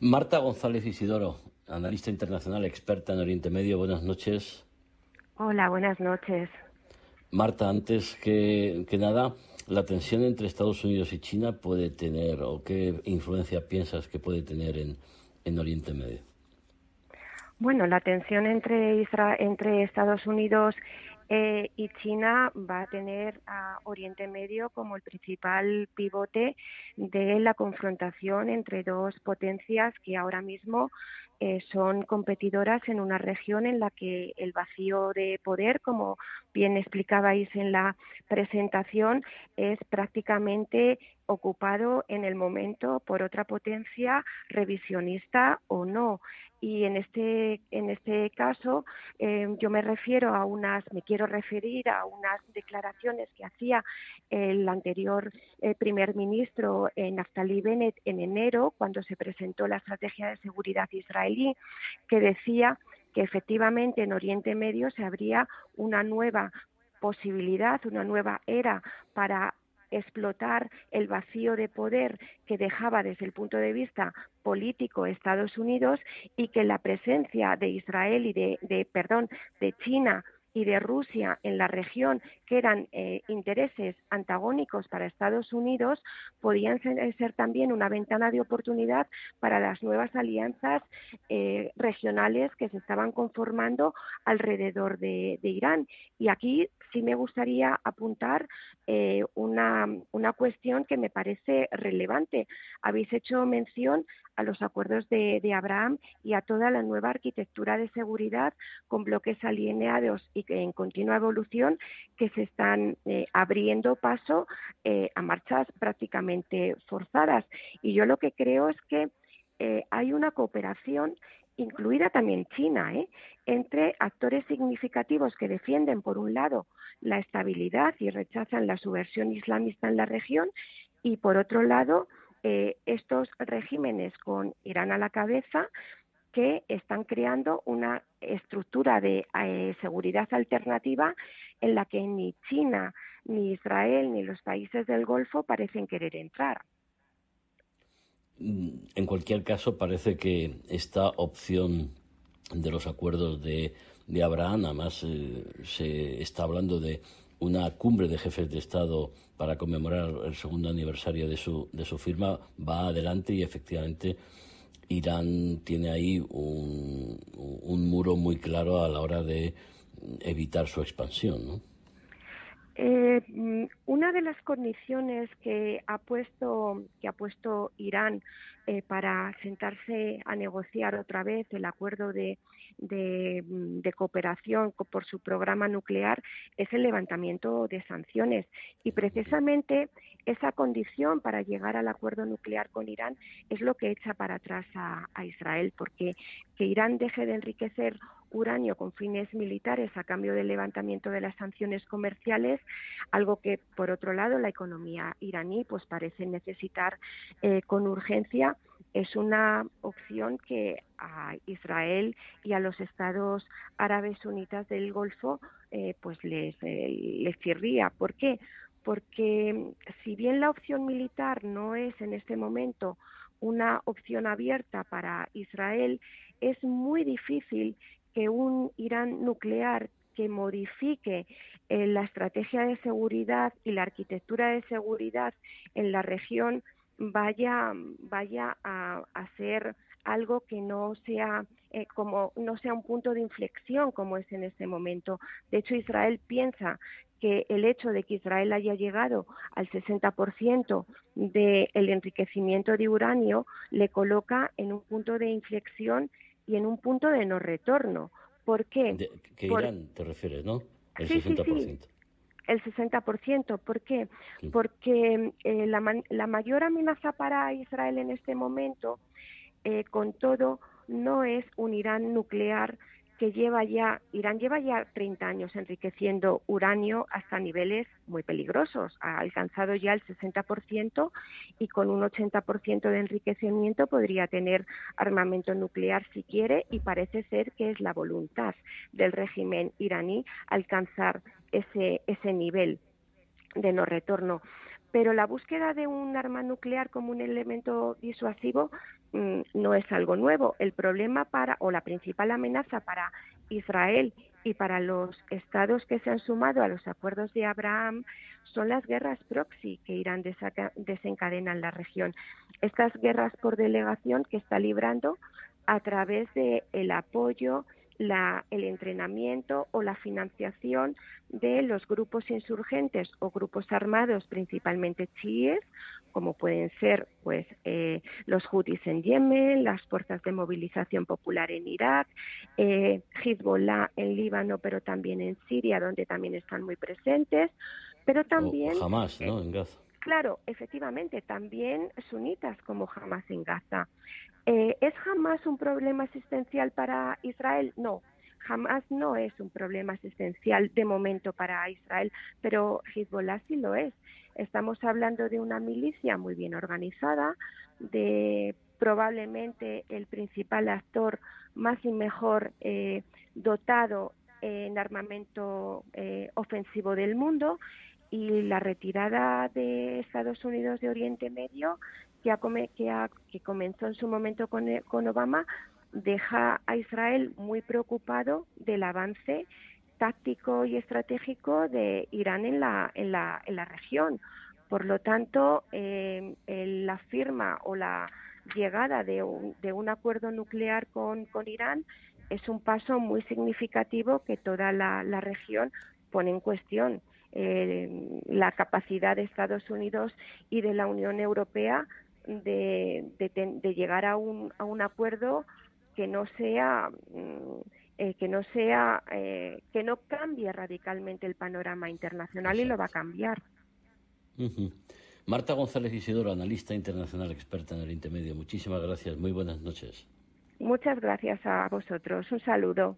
Marta González Isidoro, analista internacional experta en Oriente Medio. Buenas noches. Hola, buenas noches. Marta, antes que, nada, ¿la tensión entre Estados Unidos y China puede tener o qué influencia piensas que puede tener en, en Oriente Medio? Bueno, la tensión entre, entre Estados Unidos eh, y China va a tener a Oriente Medio como el principal pivote de la confrontación entre dos potencias que ahora mismo eh, son competidoras en una región en la que el vacío de poder, como bien explicabais en la presentación, es prácticamente ocupado en el momento por otra potencia revisionista o no y en este en este caso eh, yo me refiero a unas me quiero referir a unas declaraciones que hacía el anterior eh, primer ministro eh, Naftali Bennett en enero cuando se presentó la estrategia de seguridad israelí que decía que efectivamente en Oriente Medio se abría una nueva posibilidad, una nueva era para explotar el vacío de poder que dejaba desde el punto de vista político Estados Unidos y que la presencia de Israel y de, de perdón de China y de Rusia en la región, que eran eh, intereses antagónicos para Estados Unidos, podían ser, también una ventana de oportunidad para las nuevas alianzas eh, regionales que se estaban conformando alrededor de, Irán. Y aquí sí me gustaría apuntar eh, una, una cuestión que me parece relevante. Habéis hecho mención a los acuerdos de, Abraham y a toda la nueva arquitectura de seguridad con bloques alineados y en continua evolución que se están eh, abriendo paso eh, a marchas prácticamente forzadas. Y yo lo que creo es que eh, hay una cooperación incluida también China, entre actores significativos que defienden, por un lado, la estabilidad y rechazan la subversión islamista en la región, y por otro lado, estos regímenes con Irán a la cabeza que están creando una estructura de eh, seguridad alternativa en la que ni China, ni Israel, ni los países del Golfo parecen querer entrar. En cualquier caso, parece que esta opción de los acuerdos de, de Abraham, además eh, se está hablando de una cumbre de jefes de Estado para conmemorar el segundo aniversario de su, de su firma va adelante y efectivamente Irán tiene ahí un, un muro muy claro a la hora de evitar su expansión. ¿no? Mm, una de las condiciones que ha puesto que ha puesto Irán eh, para sentarse a negociar otra vez el acuerdo de, mm, cooperación por su programa nuclear es el levantamiento de sanciones. Y precisamente esa condición para llegar al acuerdo nuclear con Irán es lo que echa para atrás a, a Israel porque que Irán deje de enriquecer uranio con fines militares a cambio del levantamiento de las sanciones comerciales, algo que por otro lado la economía iraní pues parece necesitar eh, con urgencia es una opción que a Israel y a los estados árabes sunitas del Golfo eh, pues les, eh, les. ¿Por qué? Porque si bien la opción militar no es en este momento una opción abierta para Israel, es muy difícil que un Irán nuclear que modifique eh, la estrategia de seguridad y la arquitectura de seguridad en la región vaya vaya a, ser algo que no sea eh, como no sea un punto de inflexión como es en este momento. De hecho, Israel piensa que el hecho de que Israel haya llegado al 60% del enriquecimiento de uranio le coloca en un punto de inflexión y en un punto de no retorno. ¿Por qué? que Irán te refieres, ¿no? El 60%. Sí, sí, el 60%. ¿Por qué? Porque eh, la, la, mayor amenaza para Israel en este momento, eh, con todo, no es un Irán nuclear que lleva ya, Irán lleva ya 30 años enriqueciendo uranio hasta niveles muy peligrosos. Ha alcanzado ya el 60% y con un 80% de enriquecimiento podría tener armamento nuclear si quiere y parece ser que es la voluntad del régimen iraní alcanzar ese, ese nivel de no retorno pero la búsqueda de un arma nuclear como un elemento disuasivo mm, no es algo nuevo. El problema para, o la principal amenaza para Israel y para los estados que se han sumado a los acuerdos de Abraham son las guerras proxy que Irán desencadena en la región. Estas guerras por delegación que está librando a través de el apoyo la, el entrenamiento o la financiación de los grupos insurgentes o grupos armados, principalmente chiíes, como pueden ser pues eh, los Houthis en Yemen, las fuerzas de movilización popular en Irak, eh, Hezbollah en Líbano, pero también en Siria, donde también están muy presentes, pero también jamás, ¿no? En Gaza. Claro, efectivamente, también sunitas como Hamas en Gaza. Eh, ¿Es Hamas un problema asistencial para Israel? No, Hamas no es un problema asistencial de momento para Israel, pero Hezbollah sí lo es. Estamos hablando de una milicia muy bien organizada, de probablemente el principal actor más y mejor eh, dotado en armamento eh, ofensivo del mundo y la retirada de Estados Unidos de Oriente Medio que, que, comenzó en su momento con, con Obama deja a Israel muy preocupado del avance táctico y estratégico de Irán en la, en la, en la región. Por lo tanto, eh, la firma o la llegada de un, de un acuerdo nuclear con, Irán es un paso muy significativo que toda la región pone en cuestión. Eh, la capacidad de Estados Unidos y de la Unión Europea de, de, llegar a un, a un acuerdo que no sea mm, eh, que no sea eh, que no cambie radicalmente el panorama internacional y lo va a cambiar. Marta González Isidoro, analista internacional experta en Oriente Medio. Muchísimas gracias. Muy buenas noches. Muchas gracias a vosotros. Un saludo.